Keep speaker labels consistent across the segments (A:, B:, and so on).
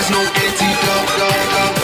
A: There's no antidote.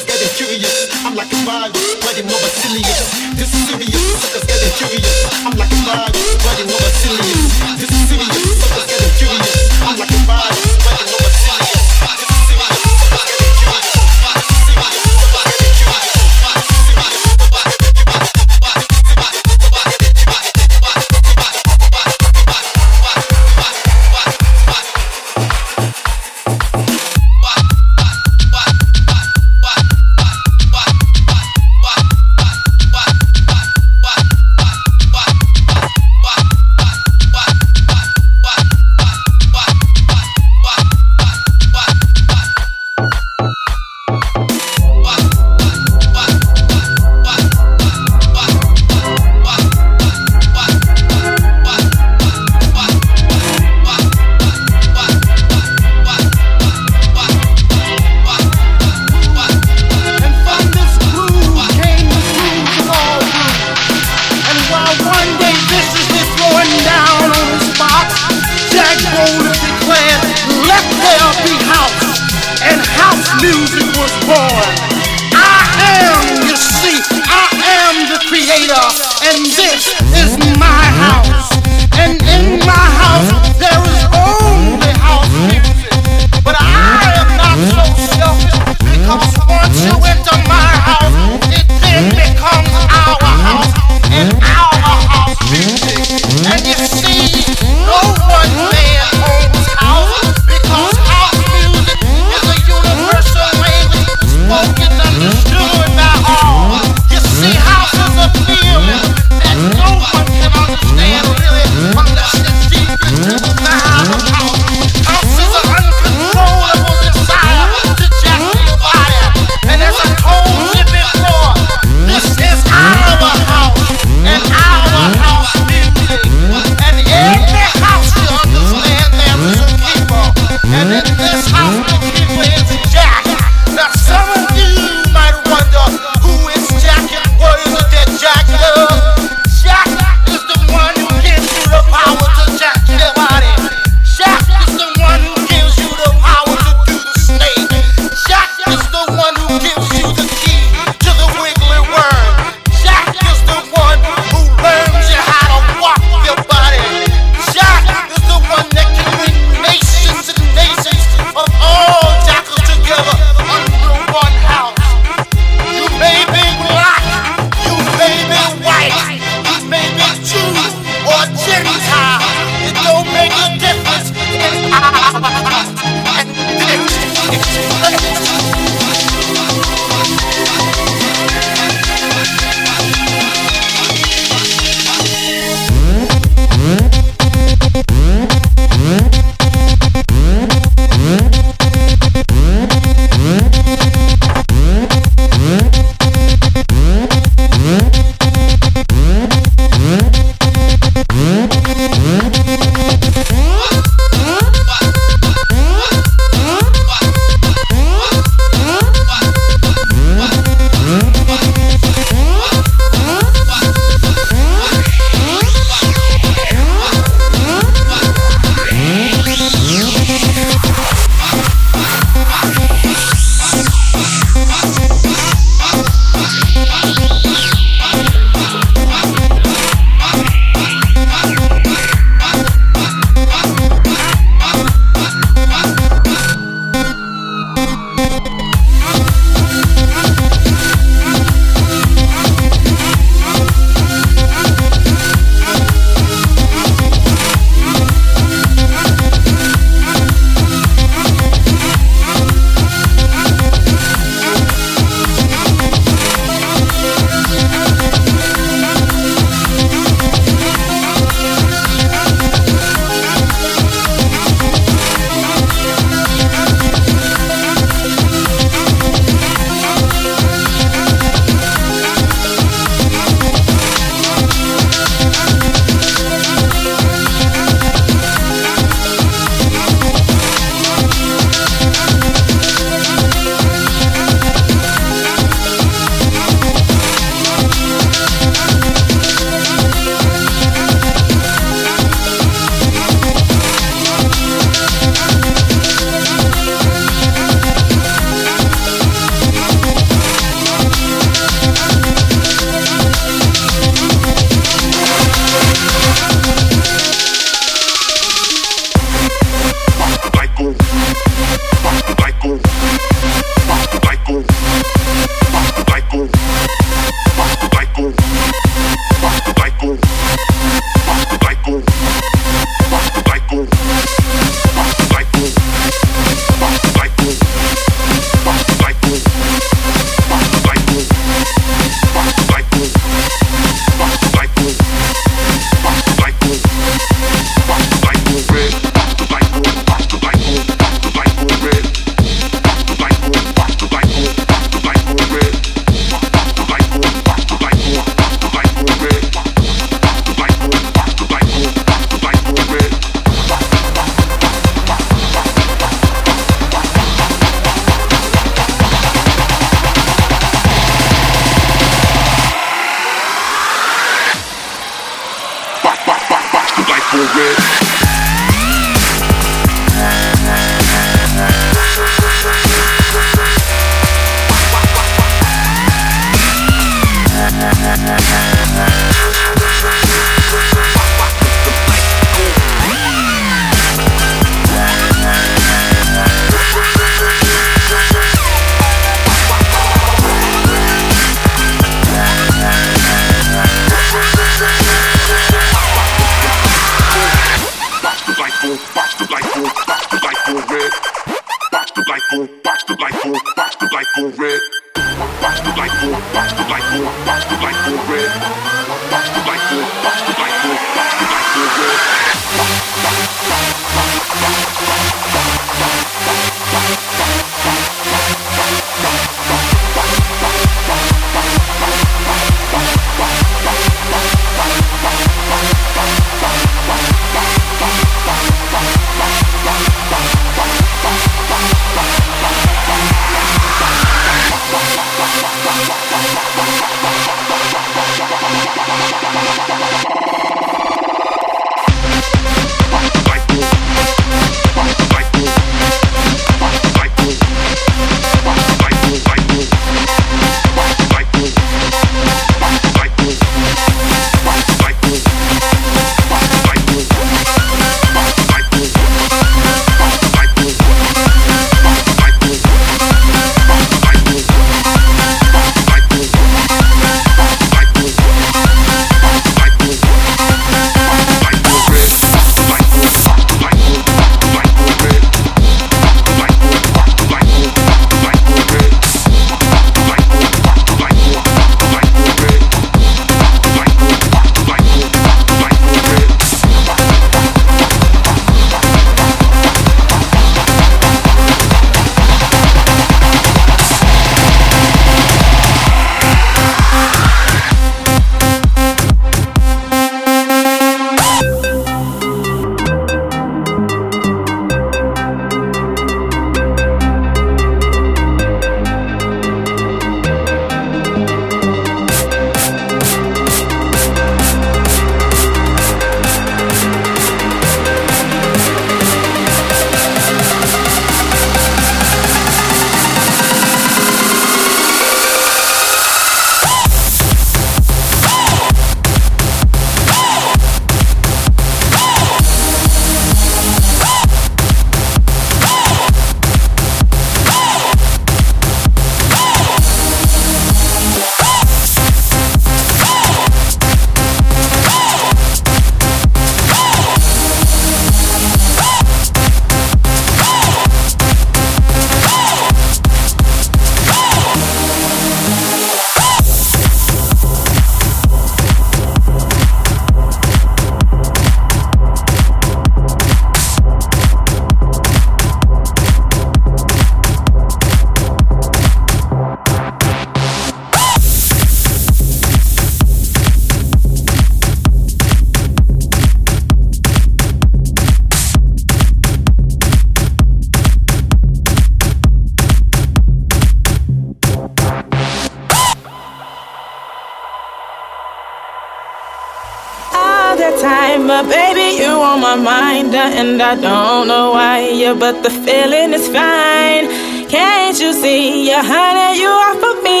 A: And
B: I don't know why, yeah, but the feeling is fine. Can't you see, yeah, honey, you are for me.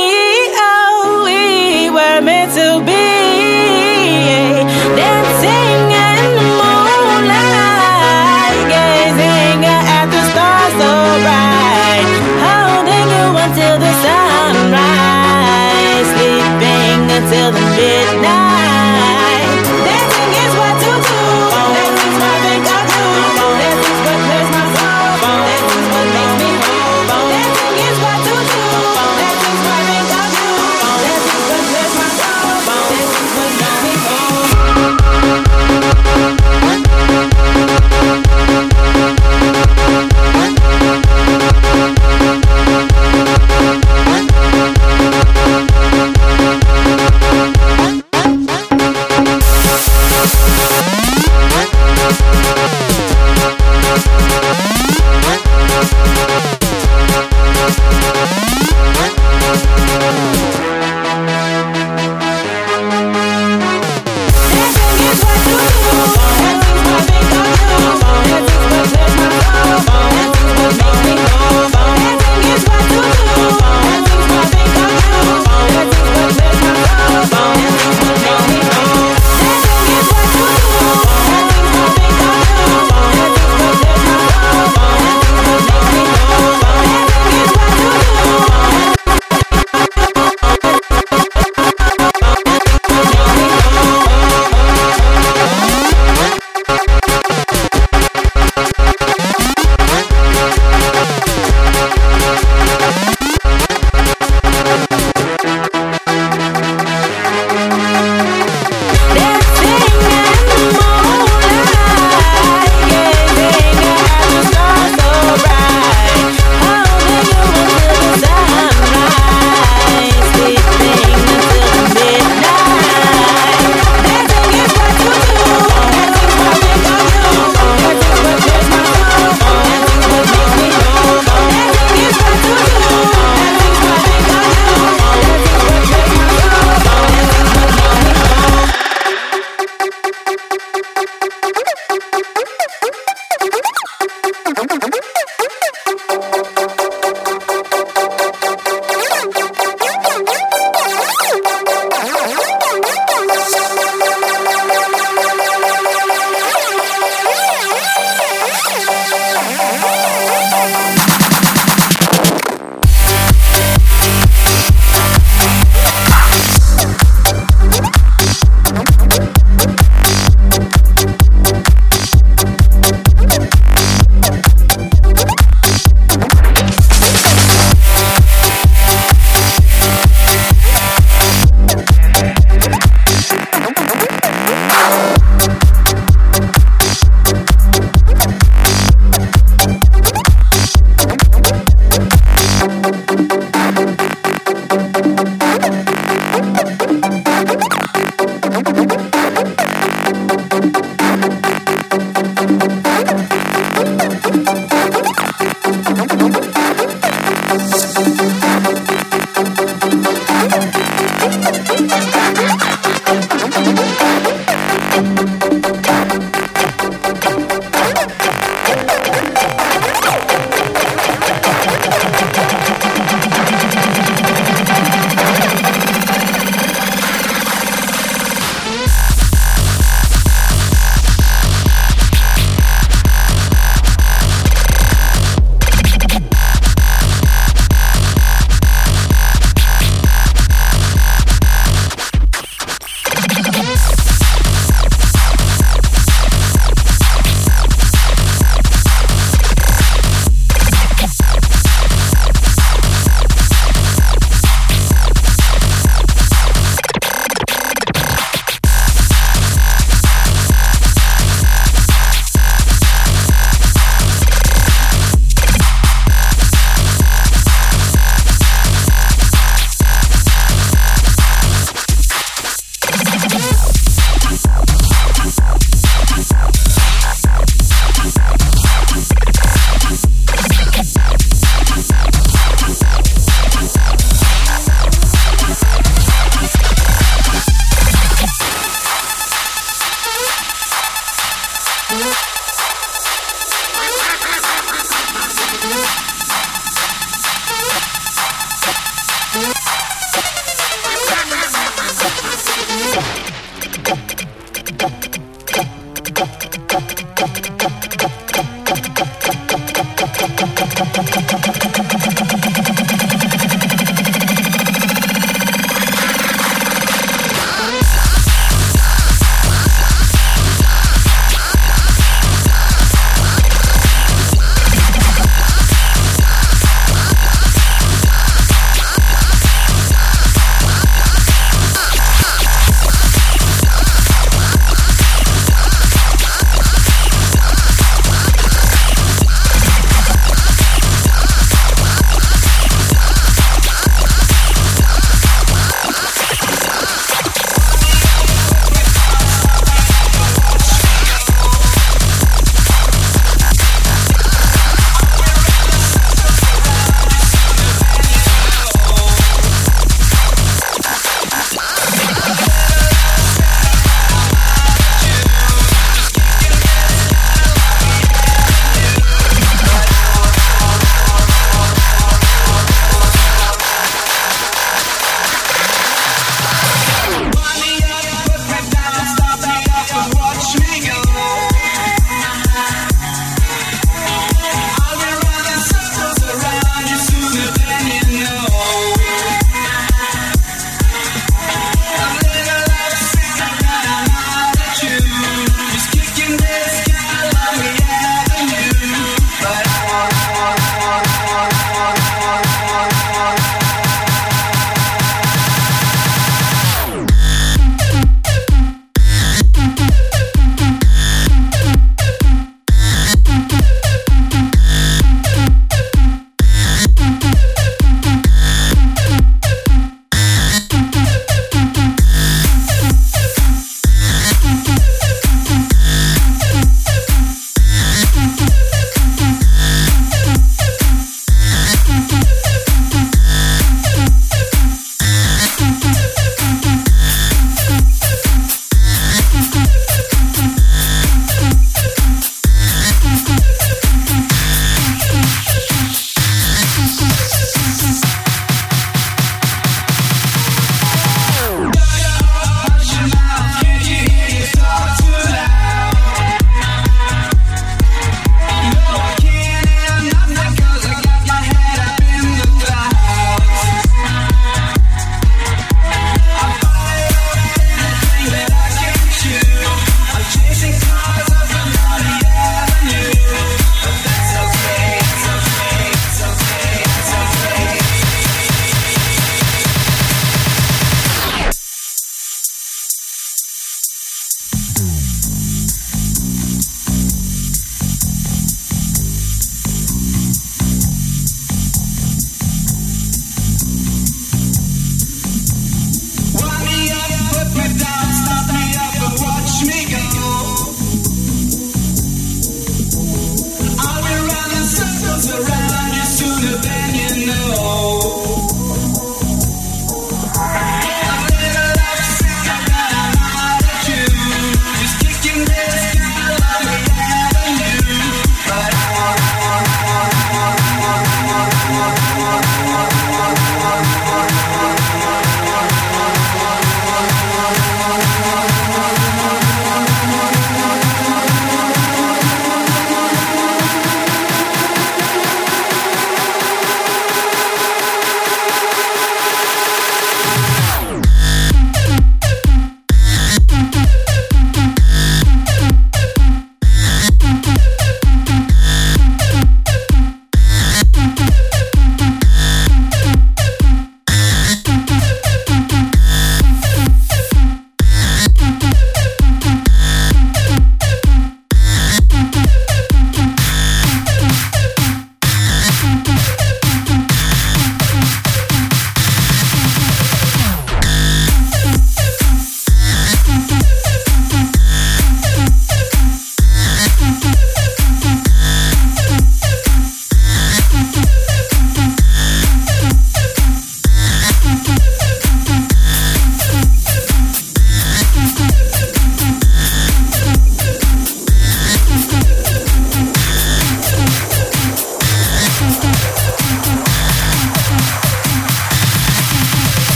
B: Oh, we were meant to be.